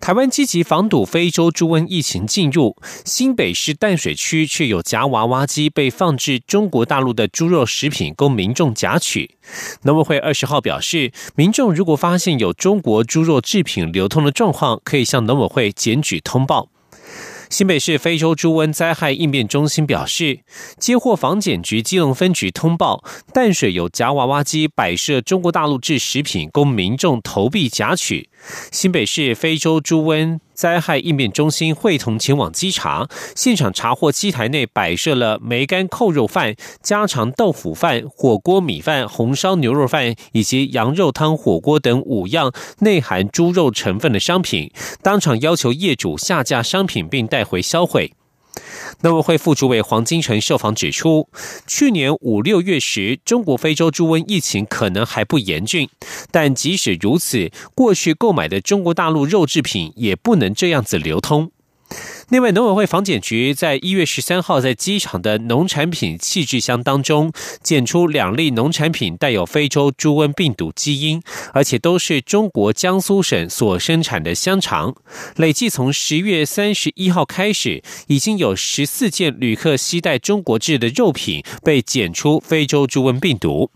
台湾积极防堵非洲猪瘟疫情进入新北市淡水区，却有夹娃娃机被放置中国大陆的猪肉食品供民众夹取。农委会二十号表示，民众如果发现有中国猪肉制品流通的状况，可以向农委会检举通报。新北市非洲猪瘟灾害应变中心表示，接获防检局基隆分局通报，淡水有夹娃娃机摆设中国大陆制食品，供民众投币夹取。新北市非洲猪瘟灾害应变中心会同前往稽查，现场查获机台内摆设了梅干扣肉饭、家常豆腐饭、火锅米饭、红烧牛肉饭以及羊肉汤火锅等五样内含猪肉成分的商品，当场要求业主下架商品并带回销毁。农委会副主委黄金城受访指出，去年五六月时，中国非洲猪瘟疫情可能还不严峻，但即使如此，过去购买的中国大陆肉制品也不能这样子流通。另外，农委会防检局在一月十三号在机场的农产品气质箱当中检出两例农产品带有非洲猪瘟病毒基因，而且都是中国江苏省所生产的香肠。累计从十月三十一号开始，已经有十四件旅客携带中国制的肉品被检出非洲猪瘟病毒。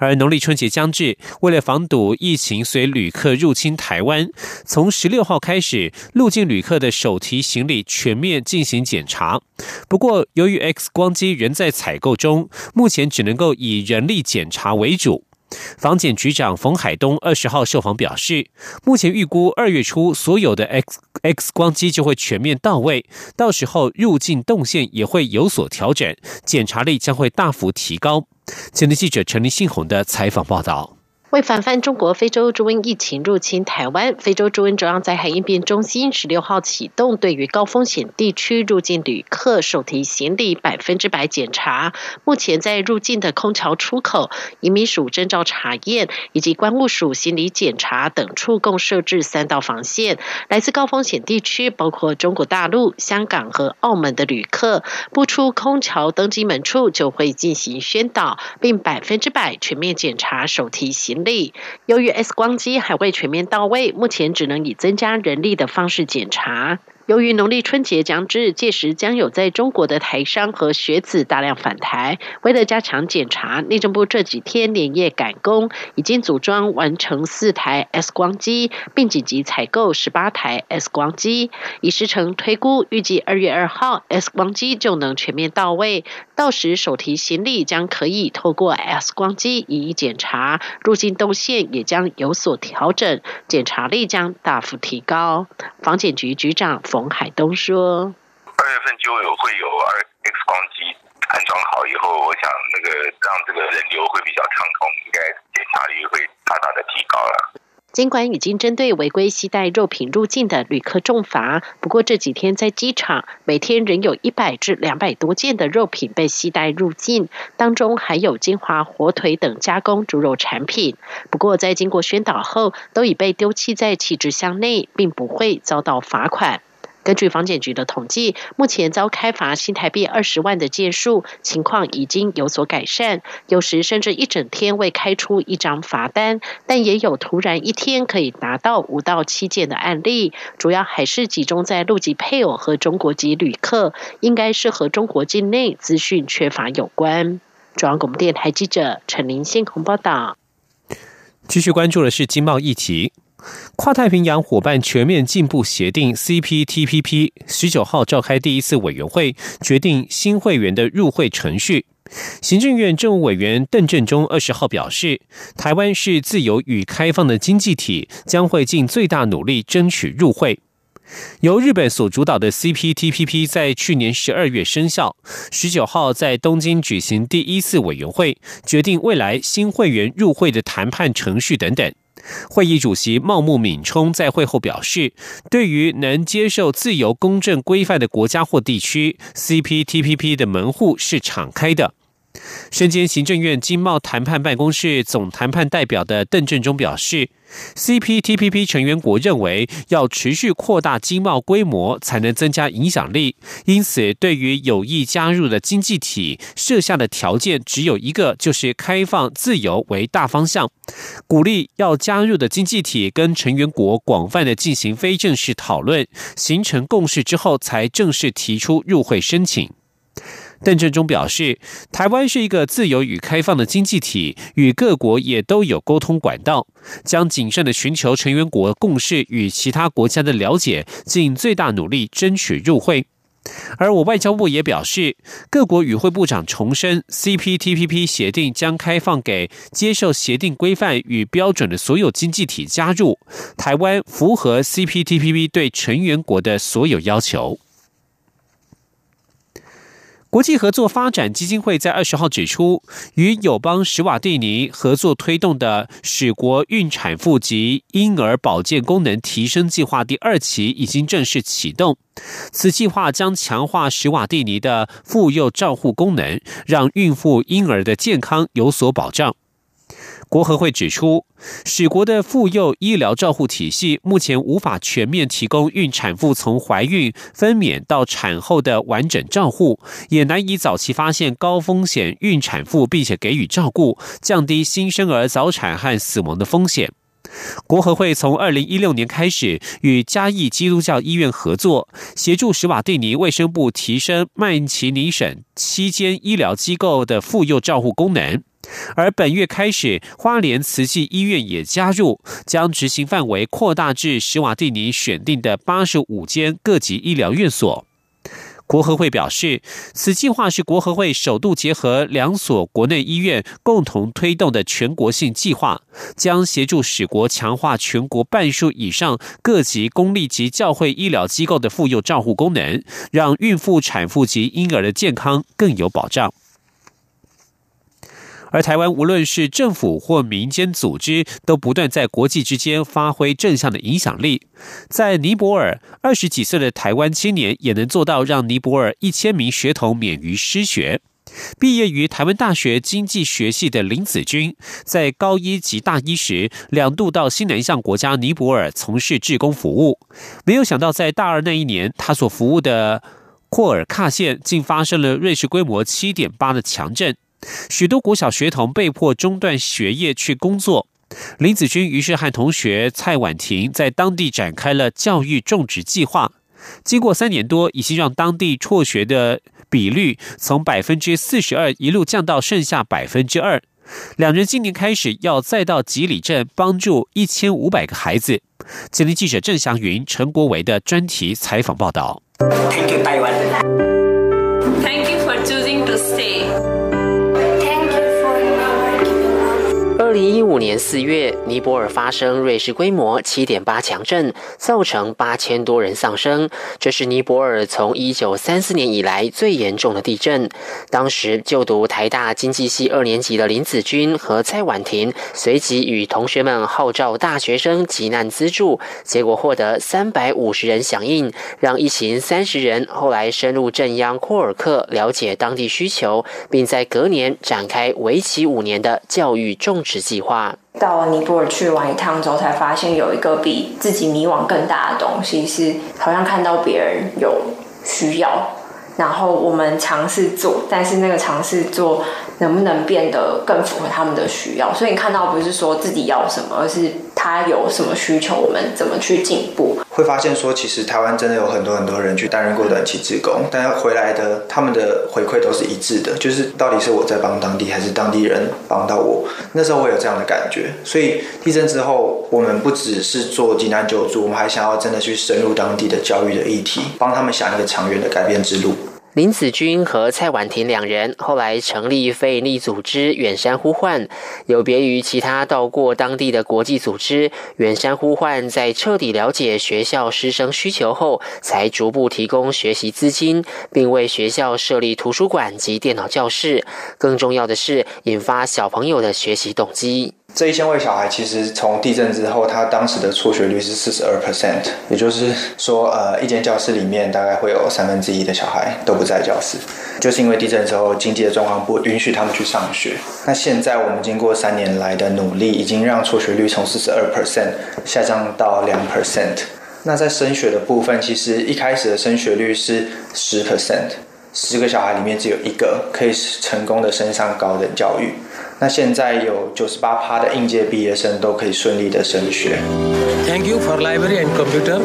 而农历春节将至，为了防堵疫情随旅客入侵台湾，从十六号开始，入境旅客的手提行李全面进行检查。不过，由于 X 光机仍在采购中，目前只能够以人力检查为主。房检局长冯海东二十号受访表示，目前预估二月初所有的 X X 光机就会全面到位，到时候入境动线也会有所调整，检查力将会大幅提高。前的记者陈立信宏的采访报道。为防范中国非洲猪瘟疫情入侵台湾，非洲猪瘟中央灾害应变中心十六号启动对于高风险地区入境旅客手提行李百分之百检查。目前在入境的空桥出口、移民署征召查验以及关务署行李检查等处，共设置三道防线。来自高风险地区，包括中国大陆、香港和澳门的旅客，不出空桥登机门处就会进行宣导，并百分之百全面检查手提行。力由于 X 光机还未全面到位，目前只能以增加人力的方式检查。由于农历春节将至，届时将有在中国的台商和学子大量返台。为了加强检查，内政部这几天连夜赶工，已经组装完成四台 X 光机，并紧急采购十八台 X 光机。以时程推估，预计二月二号 X 光机就能全面到位，到时手提行李将可以透过 X 光机一一检查，入境动线也将有所调整，检查力将大幅提高。防检局局长海东说：“二月份就有会有二 X 光机安装好以后，我想那个让这个人流会比较畅通，应该检查率会大大的提高了。”尽管已经针对违规携带肉品入境的旅客重罚，不过这几天在机场，每天仍有一百至两百多件的肉品被携带入境，当中还有金华火腿等加工猪肉产品。不过在经过宣导后，都已被丢弃在弃置箱内，并不会遭到罚款。根据房检局的统计，目前遭开罚新台币二十万的件数情况已经有所改善，有时甚至一整天未开出一张罚单，但也有突然一天可以拿到五到七件的案例，主要还是集中在陆籍配偶和中国籍旅客，应该是和中国境内资讯缺乏有关。中央广播电台记者陈林信鸿报道。继续关注的是经贸议题。跨太平洋伙伴全面进步协定 （CPTPP） 十九号召开第一次委员会，决定新会员的入会程序。行政院政务委员邓振中二十号表示，台湾是自由与开放的经济体，将会尽最大努力争取入会。由日本所主导的 CPTPP 在去年十二月生效，十九号在东京举行第一次委员会，决定未来新会员入会的谈判程序等等。会议主席茂木敏充在会后表示，对于能接受自由公正规范的国家或地区，CPTPP 的门户是敞开的。身兼行政院经贸谈判办公室总谈判代表的邓振中表示，CPTPP 成员国认为要持续扩大经贸规模，才能增加影响力。因此，对于有意加入的经济体，设下的条件只有一个，就是开放自由为大方向，鼓励要加入的经济体跟成员国广泛的进行非正式讨论，形成共识之后，才正式提出入会申请。邓振中表示，台湾是一个自由与开放的经济体，与各国也都有沟通管道，将谨慎的寻求成员国共识与其他国家的了解，尽最大努力争取入会。而我外交部也表示，各国与会部长重申，CPTPP 协定将开放给接受协定规范与标准的所有经济体加入，台湾符合 CPTPP 对成员国的所有要求。国际合作发展基金会在二十号指出，与友邦史瓦蒂尼合作推动的使国孕产妇及婴儿保健功能提升计划第二期已经正式启动。此计划将强化史瓦蒂尼的妇幼照护功能，让孕妇婴儿的健康有所保障。国合会指出，使国的妇幼医疗照护体系目前无法全面提供孕产妇从怀孕、分娩到产后的完整照护，也难以早期发现高风险孕产妇，并且给予照顾，降低新生儿早产和死亡的风险。国合会从二零一六年开始与嘉义基督教医院合作，协助史瓦蒂尼卫生部提升曼奇尼省期间医疗机构的妇幼照护功能。而本月开始，花莲慈济医院也加入，将执行范围扩大至史瓦蒂尼选定的八十五间各级医疗院所。国合会表示，此计划是国合会首度结合两所国内医院共同推动的全国性计划，将协助使国强化全国半数以上各级公立及教会医疗机构的妇幼照护功能，让孕妇、产妇及婴儿的健康更有保障。而台湾无论是政府或民间组织，都不断在国际之间发挥正向的影响力。在尼泊尔，二十几岁的台湾青年也能做到让尼泊尔一千名学童免于失学。毕业于台湾大学经济学系的林子君，在高一及大一时，两度到西南向国家尼泊尔从事志工服务。没有想到，在大二那一年，他所服务的库尔喀县竟发生了瑞士规模七点八的强震。许多国小学童被迫中断学业去工作，林子君于是和同学蔡婉婷在当地展开了教育种植计划。经过三年多，已经让当地辍学的比率从百分之四十二一路降到剩下百分之二。两人今年开始要再到吉里镇帮助一千五百个孩子。吉林记者郑祥云、陈国维的专题采访报道。Thank you, Taiwan. 二零一五年四月，尼泊尔发生瑞士规模七点八强震，造成八千多人丧生。这是尼泊尔从一九三四年以来最严重的地震。当时就读台大经济系二年级的林子君和蔡婉婷，随即与同学们号召大学生急难资助，结果获得三百五十人响应，让一行三十人后来深入镇央库尔克，了解当地需求，并在隔年展开为期五年的教育种植。计划。到尼泊尔去玩一趟之后，才发现有一个比自己迷惘更大的东西，是好像看到别人有需要，然后我们尝试做，但是那个尝试做能不能变得更符合他们的需要？所以你看到不是说自己要什么，而是他有什么需求，我们怎么去进步？会发现说，其实台湾真的有很多很多人去担任过短期职工，但回来的他们的回馈都是一致的，就是到底是我在帮当地，还是当地人帮到我？那时候我有这样的感觉，所以地震之后，我们不只是做济难救助，我们还想要真的去深入当地的教育的议题，帮他们想一个长远的改变之路。林子君和蔡婉婷两人后来成立非营利组织远山呼唤，有别于其他到过当地的国际组织，远山呼唤在彻底了解学校师生需求后，才逐步提供学习资金，并为学校设立图书馆及电脑教室。更重要的是，引发小朋友的学习动机。这一千位小孩其实从地震之后，他当时的辍学率是四十二 percent，也就是说，呃，一间教室里面大概会有三分之一的小孩都不在教室，就是因为地震之后经济的状况不允许他们去上学。那现在我们经过三年来的努力，已经让辍学率从四十二 percent 下降到两 percent。那在升学的部分，其实一开始的升学率是十 percent，十个小孩里面只有一个可以成功的升上高等教育。那现在有九十八趴的应届毕业生都可以顺利的升学。Thank you for library and computer.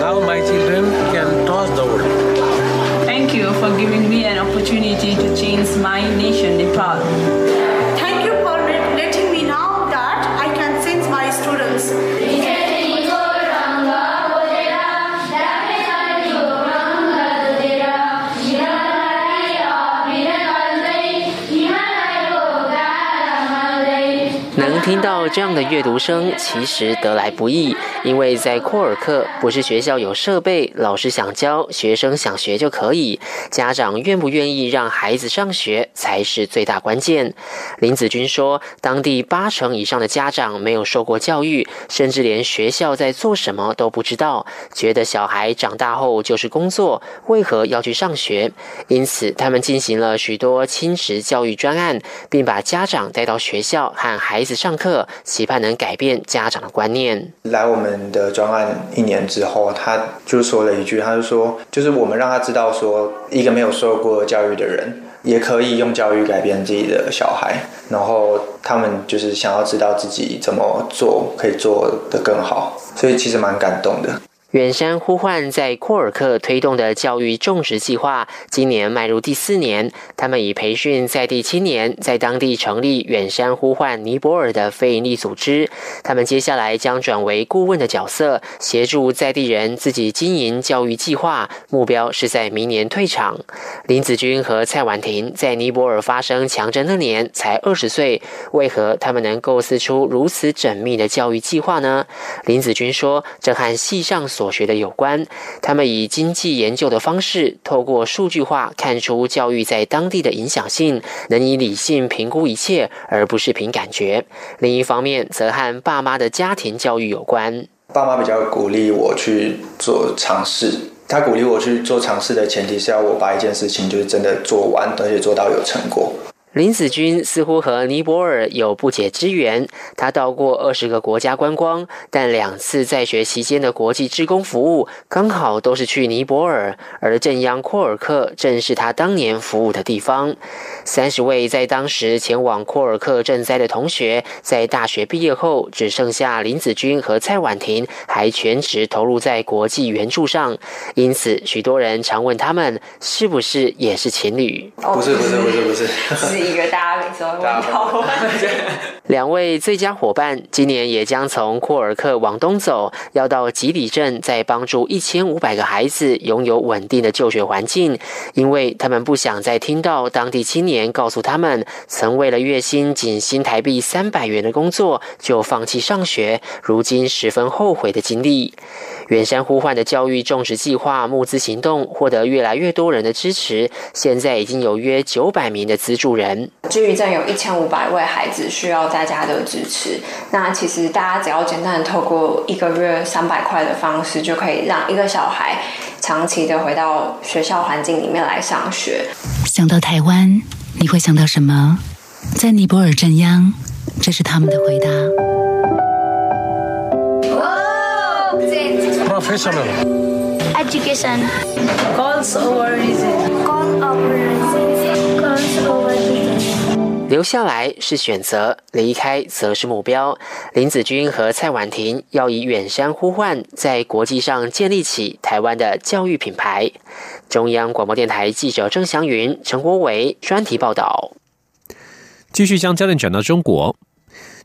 Now my children can cross the world. Thank you for giving me an opportunity to change my nation, Nepal. 听到这样的阅读声，其实得来不易，因为在库尔克，不是学校有设备，老师想教，学生想学就可以，家长愿不愿意让孩子上学才是最大关键。林子君说，当地八成以上的家长没有受过教育，甚至连学校在做什么都不知道，觉得小孩长大后就是工作，为何要去上学？因此，他们进行了许多亲职教育专案，并把家长带到学校和孩子上课，期盼能改变家长的观念。来我们的专案一年之后，他就说了一句，他就说，就是我们让他知道说，一个没有受过教育的人，也可以用教育改变自己的小孩。然后他们就是想要知道自己怎么做可以做得更好，所以其实蛮感动的。远山呼唤在库尔克推动的教育种植计划，今年迈入第四年。他们已培训在地青年，在当地成立远山呼唤尼泊尔的非营利组织。他们接下来将转为顾问的角色，协助在地人自己经营教育计划。目标是在明年退场。林子君和蔡婉婷在尼泊尔发生强震那年才二十岁，为何他们能构思出如此缜密的教育计划呢？林子君说：“这和系上所所学的有关。他们以经济研究的方式，透过数据化看出教育在当地的影响性，能以理性评估一切，而不是凭感觉。另一方面，则和爸妈的家庭教育有关。爸妈比较鼓励我去做尝试，他鼓励我去做尝试的前提是要我把一件事情就是真的做完，而且做到有成果。”林子君似乎和尼泊尔有不解之缘。他到过二十个国家观光，但两次在学期间的国际志工服务刚好都是去尼泊尔，而正央库尔克正是他当年服务的地方。三十位在当时前往库尔克赈灾的同学，在大学毕业后，只剩下林子君和蔡婉婷还全职投入在国际援助上。因此，许多人常问他们是不是也是情侣？不是，不是，不是，不是。一个大家每次都问到。两位最佳伙伴今年也将从库尔克往东走，要到吉里镇，再帮助一千五百个孩子拥有稳定的就学环境，因为他们不想再听到当地青年告诉他们，曾为了月薪仅新台币三百元的工作就放弃上学，如今十分后悔的经历。远山呼唤的教育种植计划募资行动获得越来越多人的支持，现在已经有约九百名的资助人。至于占有一千五百位孩子需要大家的支持。那其实大家只要简单的透过一个月三百块的方式，就可以让一个小孩长期的回到学校环境里面来上学。想到台湾，你会想到什么？在尼泊尔镇央，这是他们的回答。Professional. Education. Calls over reason. Call over 留下来是选择，离开则是目标。林子君和蔡婉婷要以远山呼唤，在国际上建立起台湾的教育品牌。中央广播电台记者郑祥云、陈国伟专题报道。继续将焦点转到中国。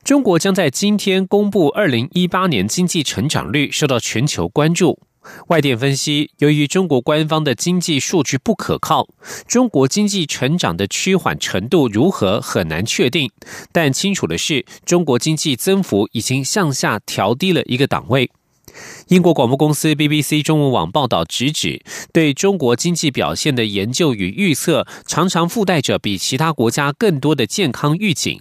中国将在今天公布二零一八年经济成长率，受到全球关注。外电分析，由于中国官方的经济数据不可靠，中国经济成长的趋缓程度如何很难确定。但清楚的是，中国经济增幅已经向下调低了一个档位。英国广播公司 BBC 中文网报道直指，对中国经济表现的研究与预测，常常附带着比其他国家更多的健康预警。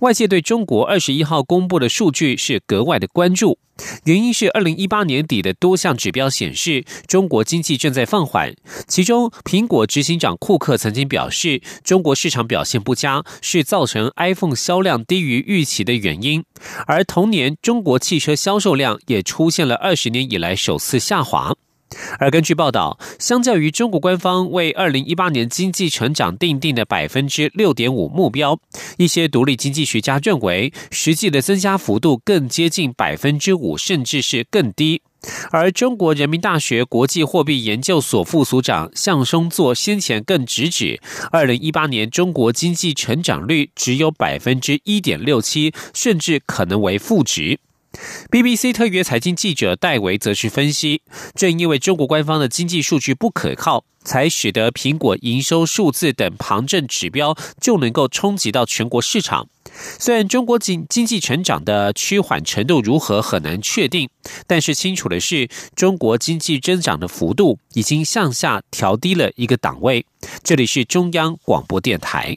外界对中国二十一号公布的数据是格外的关注。原因是二零一八年底的多项指标显示，中国经济正在放缓。其中，苹果执行长库克曾经表示，中国市场表现不佳是造成 iPhone 销量低于预期的原因。而同年，中国汽车销售量也出现了二十年以来首次下滑。而根据报道，相较于中国官方为二零一八年经济成长定定的百分之六点五目标，一些独立经济学家认为，实际的增加幅度更接近百分之五，甚至是更低。而中国人民大学国际货币研究所副所长向松作先前更直指，二零一八年中国经济成长率只有百分之一点六七，甚至可能为负值。BBC 特约财经记者戴维则是分析，正因为中国官方的经济数据不可靠，才使得苹果营收数字等旁证指标就能够冲击到全国市场。虽然中国经经济成长的趋缓程度如何很难确定，但是清楚的是，中国经济增长的幅度已经向下调低了一个档位。这里是中央广播电台。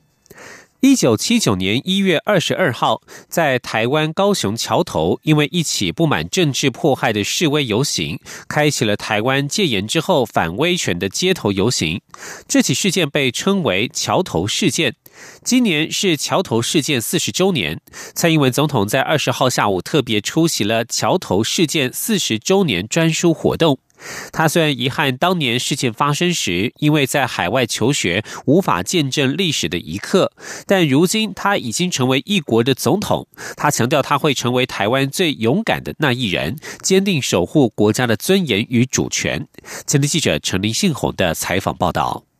一九七九年一月二十二号，在台湾高雄桥头，因为一起不满政治迫害的示威游行，开启了台湾戒严之后反威权的街头游行。这起事件被称为“桥头事件”。今年是桥头事件四十周年，蔡英文总统在二十号下午特别出席了桥头事件四十周年专书活动。他虽然遗憾当年事件发生时，因为在海外求学无法见证历史的一刻，但如今他已经成为一国的总统。他强调他会成为台湾最勇敢的那一人，坚定守护国家的尊严与主权。前的记者陈林信宏的采访报道。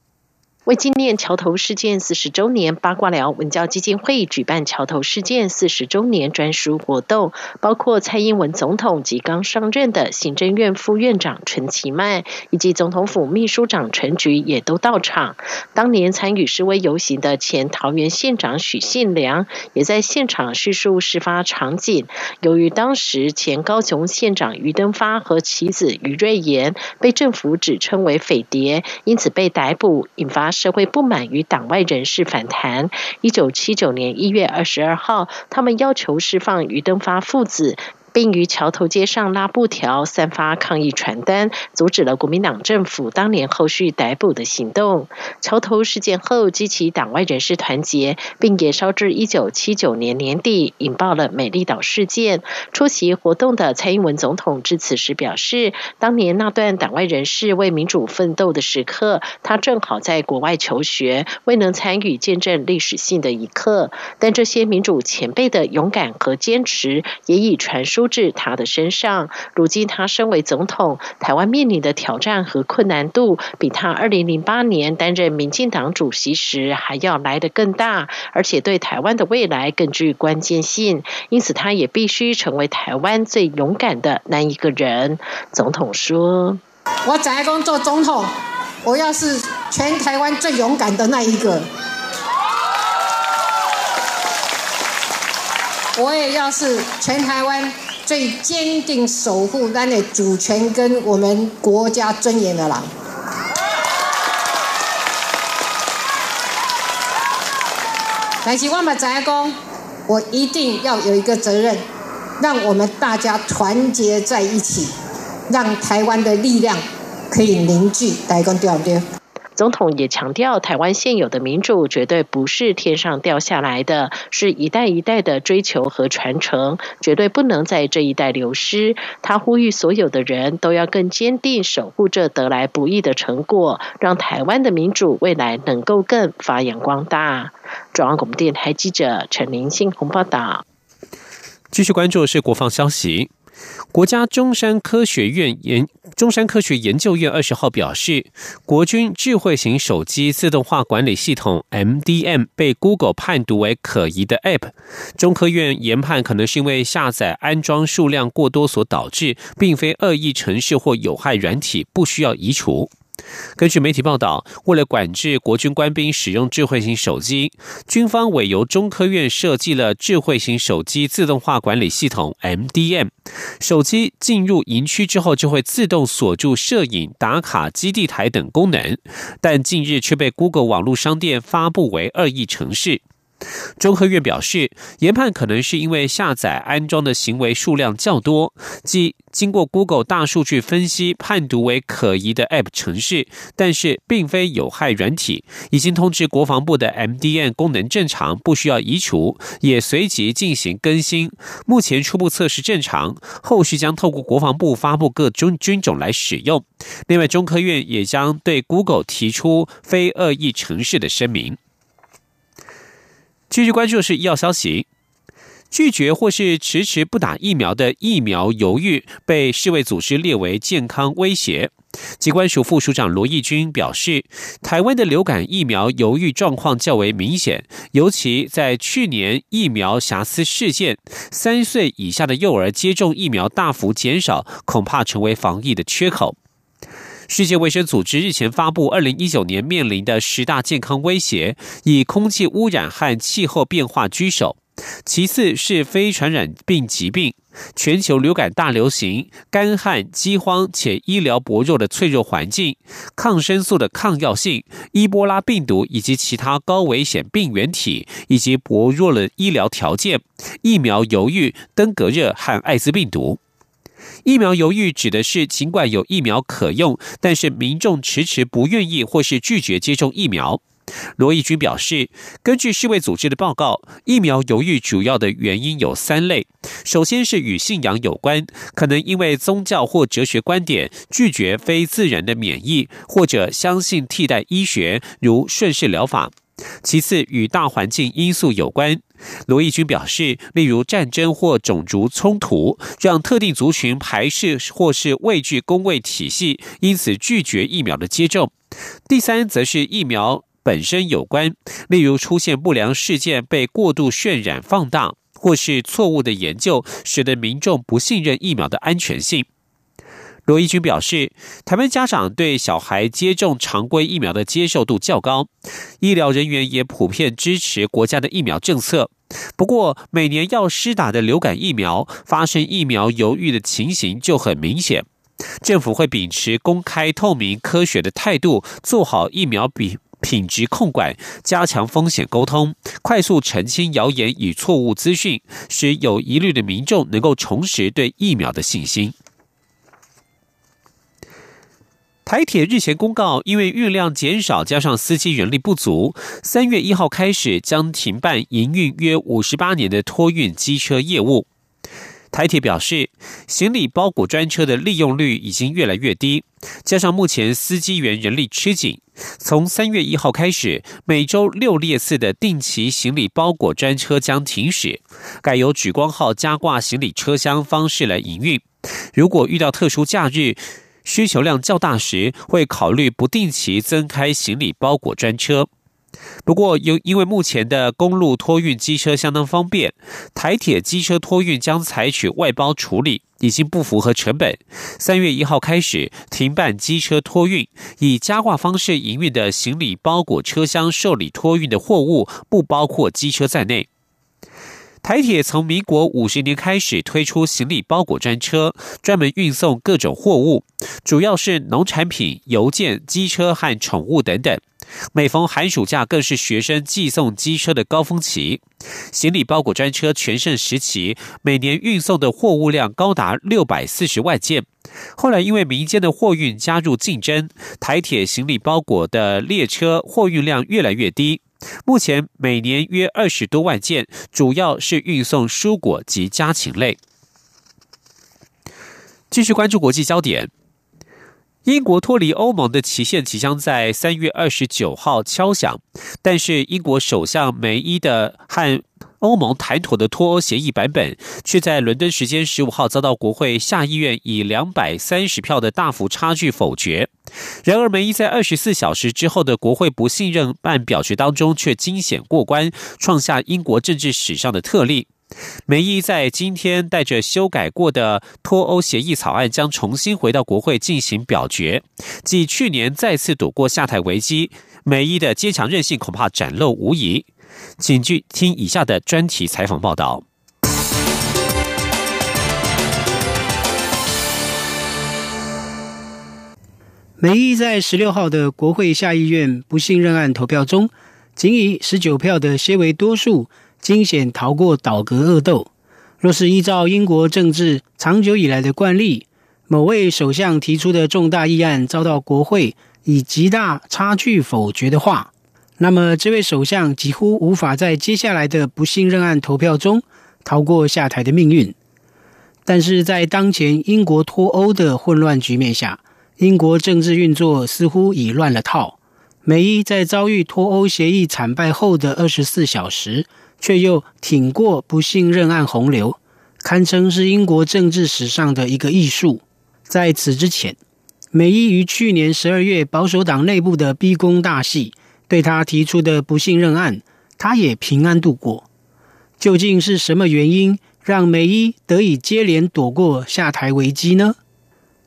为纪念桥头事件四十周年，八卦寮文教基金会举办桥头事件四十周年专属活动，包括蔡英文总统及刚上任的行政院副院长陈其迈，以及总统府秘书长陈菊也都到场。当年参与示威游行的前桃园县长许信良也在现场叙述事发场景。由于当时前高雄县长于登发和其子于瑞妍被政府指称为匪谍，因此被逮捕，引发。社会不满与党外人士反弹。一九七九年一月二十二号，他们要求释放于登发父子。并于桥头街上拉布条、散发抗议传单，阻止了国民党政府当年后续逮捕的行动。桥头事件后，激起党外人士团结，并也烧至一九七九年年底，引爆了美丽岛事件。出席活动的蔡英文总统致辞时表示，当年那段党外人士为民主奋斗的时刻，他正好在国外求学，未能参与见证历史性的一刻。但这些民主前辈的勇敢和坚持，也已传输。至他的身上。如今他身为总统，台湾面临的挑战和困难度，比他二零零八年担任民进党主席时还要来得更大，而且对台湾的未来更具关键性。因此，他也必须成为台湾最勇敢的那一个人。总统说：“我怎样工做总统？我要是全台湾最勇敢的那一个。”我也要是全台湾。最坚定守护咱的主权跟我们国家尊严的人，但是我嘛知影讲，我一定要有一个责任，让我们大家团结在一起，让台湾的力量可以凝聚，大家讲对不对？总统也强调，台湾现有的民主绝对不是天上掉下来的，是一代一代的追求和传承，绝对不能在这一代流失。他呼吁所有的人都要更坚定守护这得来不易的成果，让台湾的民主未来能够更发扬光大。中央广播电台记者陈林信鸿报道。继续关注是国防消息。国家中山科学院研中山科学研究院二十号表示，国军智慧型手机自动化管理系统 MDM 被 Google 判读为可疑的 App。中科院研判可能是因为下载安装数量过多所导致，并非恶意程式或有害软体，不需要移除。根据媒体报道，为了管制国军官兵使用智慧型手机，军方委由中科院设计了智慧型手机自动化管理系统 MDM。手机进入营区之后，就会自动锁住摄影、打卡、基地台等功能，但近日却被 Google 网络商店发布为恶意程式。中科院表示，研判可能是因为下载安装的行为数量较多，即经过 Google 大数据分析判读为可疑的 App 程式，但是并非有害软体。已经通知国防部的 MDN 功能正常，不需要移除，也随即进行更新。目前初步测试正常，后续将透过国防部发布各军军种来使用。另外，中科院也将对 Google 提出非恶意程式的声明。继续关注的是医药消息，拒绝或是迟迟不打疫苗的疫苗犹豫被世卫组织列为健康威胁。机关署副署长罗义军表示，台湾的流感疫苗犹豫状况较为明显，尤其在去年疫苗瑕疵事件，三岁以下的幼儿接种疫苗大幅减少，恐怕成为防疫的缺口。世界卫生组织日前发布二零一九年面临的十大健康威胁，以空气污染和气候变化居首，其次是非传染病疾病、全球流感大流行、干旱、饥荒且医疗薄弱的脆弱环境、抗生素的抗药性、伊波拉病毒以及其他高危险病原体，以及薄弱的医疗条件、疫苗犹豫、登革热和艾滋病毒。疫苗犹豫指的是，尽管有疫苗可用，但是民众迟迟不愿意或是拒绝接种疫苗。罗义军表示，根据世卫组织的报告，疫苗犹豫主要的原因有三类：首先是与信仰有关，可能因为宗教或哲学观点拒绝非自然的免疫，或者相信替代医学，如顺势疗法。其次，与大环境因素有关。罗义军表示，例如战争或种族冲突，让特定族群排斥或是畏惧工卫体系，因此拒绝疫苗的接种。第三，则是疫苗本身有关，例如出现不良事件被过度渲染放大，或是错误的研究，使得民众不信任疫苗的安全性。罗义军表示，台湾家长对小孩接种常规疫苗的接受度较高，医疗人员也普遍支持国家的疫苗政策。不过，每年要施打的流感疫苗发生疫苗犹豫的情形就很明显。政府会秉持公开、透明、科学的态度，做好疫苗品品质控管，加强风险沟通，快速澄清谣言与错误资讯，使有疑虑的民众能够重拾对疫苗的信心。台铁日前公告，因为运量减少，加上司机人力不足，三月一号开始将停办营运约五十八年的托运机车业务。台铁表示，行李包裹专车的利用率已经越来越低，加上目前司机员人力吃紧，从三月一号开始，每周六列次的定期行李包裹专车将停驶，改由莒光号加挂行李车厢方式来营运。如果遇到特殊假日，需求量较大时，会考虑不定期增开行李包裹专车。不过，由因为目前的公路托运机车相当方便，台铁机车托运将采取外包处理，已经不符合成本。三月一号开始停办机车托运，以加挂方式营运的行李包裹车厢受理托运的货物，不包括机车在内。台铁从民国五十年开始推出行李包裹专车，专门运送各种货物，主要是农产品、邮件、机车和宠物等等。每逢寒暑假，更是学生寄送机车的高峰期。行李包裹专车全盛时期，每年运送的货物量高达六百四十万件。后来因为民间的货运加入竞争，台铁行李包裹的列车货运量越来越低。目前每年约二十多万件，主要是运送蔬果及家禽类。继续关注国际焦点，英国脱离欧盟的期限即将在三月二十九号敲响，但是英国首相梅伊的和欧盟谈妥的脱欧协议版本，却在伦敦时间十五号遭到国会下议院以两百三十票的大幅差距否决。然而，梅伊在二十四小时之后的国会不信任案表决当中却惊险过关，创下英国政治史上的特例。梅伊在今天带着修改过的脱欧协议草案，将重新回到国会进行表决。继去年再次躲过下台危机，梅伊的坚强韧性恐怕展露无遗。请据听以下的专题采访报道。梅伊在十六号的国会下议院不信任案投票中，仅以十九票的些微多数。惊险逃过倒戈恶斗。若是依照英国政治长久以来的惯例，某位首相提出的重大议案遭到国会以极大差距否决的话，那么这位首相几乎无法在接下来的不信任案投票中逃过下台的命运。但是在当前英国脱欧的混乱局面下，英国政治运作似乎已乱了套。梅伊在遭遇脱欧协议惨败后的二十四小时。却又挺过不信任案洪流，堪称是英国政治史上的一个艺术。在此之前，梅伊于去年十二月保守党内部的逼宫大戏，对他提出的不信任案，他也平安度过。究竟是什么原因让梅伊得以接连躲过下台危机呢？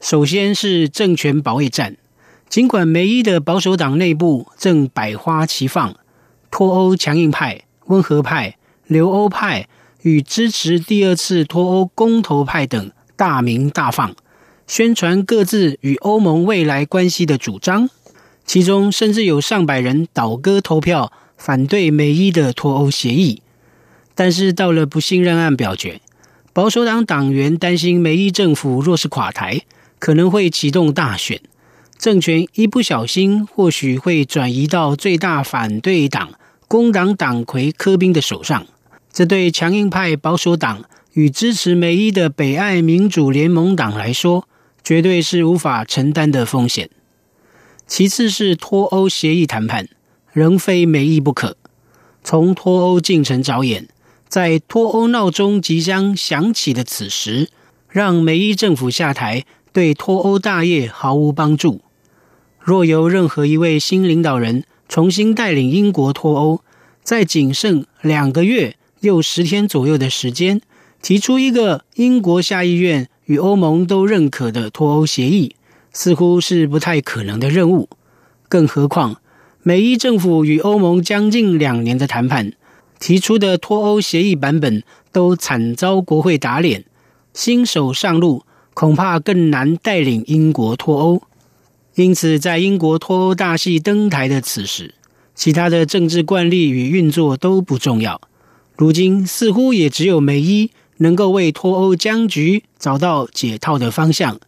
首先是政权保卫战。尽管梅伊的保守党内部正百花齐放，脱欧强硬派。温和派、留欧派与支持第二次脱欧公投派等大名大放，宣传各自与欧盟未来关系的主张。其中甚至有上百人倒戈投票反对美伊的脱欧协议。但是到了不信任案表决，保守党党员担心美伊政府若是垮台，可能会启动大选，政权一不小心或许会转移到最大反对党。工党党魁科宾的手上，这对强硬派保守党与支持梅伊的北爱民主联盟党来说，绝对是无法承担的风险。其次是脱欧协议谈判，仍非梅伊不可。从脱欧进程着眼，在脱欧闹钟即将响起的此时，让梅伊政府下台，对脱欧大业毫无帮助。若由任何一位新领导人，重新带领英国脱欧，在仅剩两个月又十天左右的时间，提出一个英国下议院与欧盟都认可的脱欧协议，似乎是不太可能的任务。更何况，美伊政府与欧盟将近两年的谈判，提出的脱欧协议版本都惨遭国会打脸，新手上路恐怕更难带领英国脱欧。因此，在英国脱欧大戏登台的此时，其他的政治惯例与运作都不重要。如今，似乎也只有美伊能够为脱欧僵局找到解套的方向。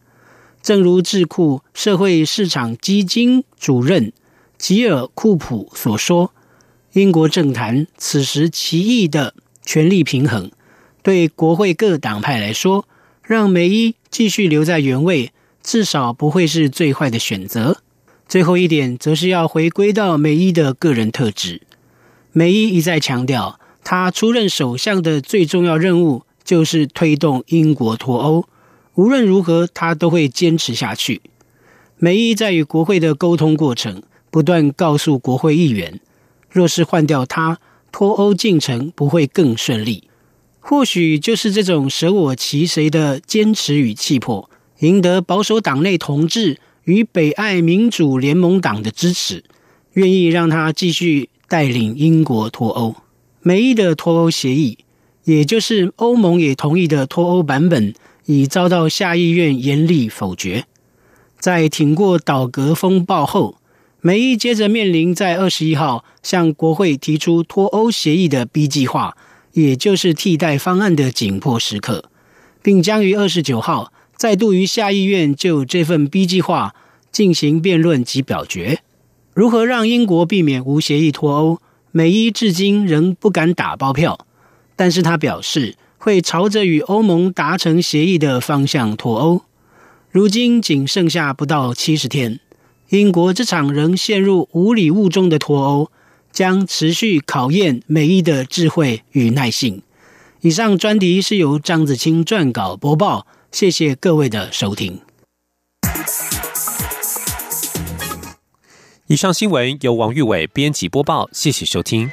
正如智库社会市场基金主任吉尔库普所说：“英国政坛此时奇异的权力平衡，对国会各党派来说，让梅伊继续留在原位。”至少不会是最坏的选择。最后一点，则是要回归到梅伊的个人特质。梅伊一再强调，他出任首相的最重要任务就是推动英国脱欧。无论如何，他都会坚持下去。梅伊在与国会的沟通过程，不断告诉国会议员，若是换掉他，脱欧进程不会更顺利。或许就是这种舍我其谁的坚持与气魄。赢得保守党内同志与北爱民主联盟党的支持，愿意让他继续带领英国脱欧。梅伊的脱欧协议，也就是欧盟也同意的脱欧版本，已遭到下议院严厉否决。在挺过倒戈风暴后，梅伊接着面临在二十一号向国会提出脱欧协议的 B 计划，也就是替代方案的紧迫时刻，并将于二十九号。再度于下议院就这份 B 计划进行辩论及表决，如何让英国避免无协议脱欧？美伊至今仍不敢打包票，但是他表示会朝着与欧盟达成协议的方向脱欧。如今仅剩下不到七十天，英国这场仍陷入无礼物中的脱欧，将持续考验美伊的智慧与耐性。以上专题是由张子清撰稿播报，谢谢各位的收听。以上新闻由王玉伟编辑播报，谢谢收听。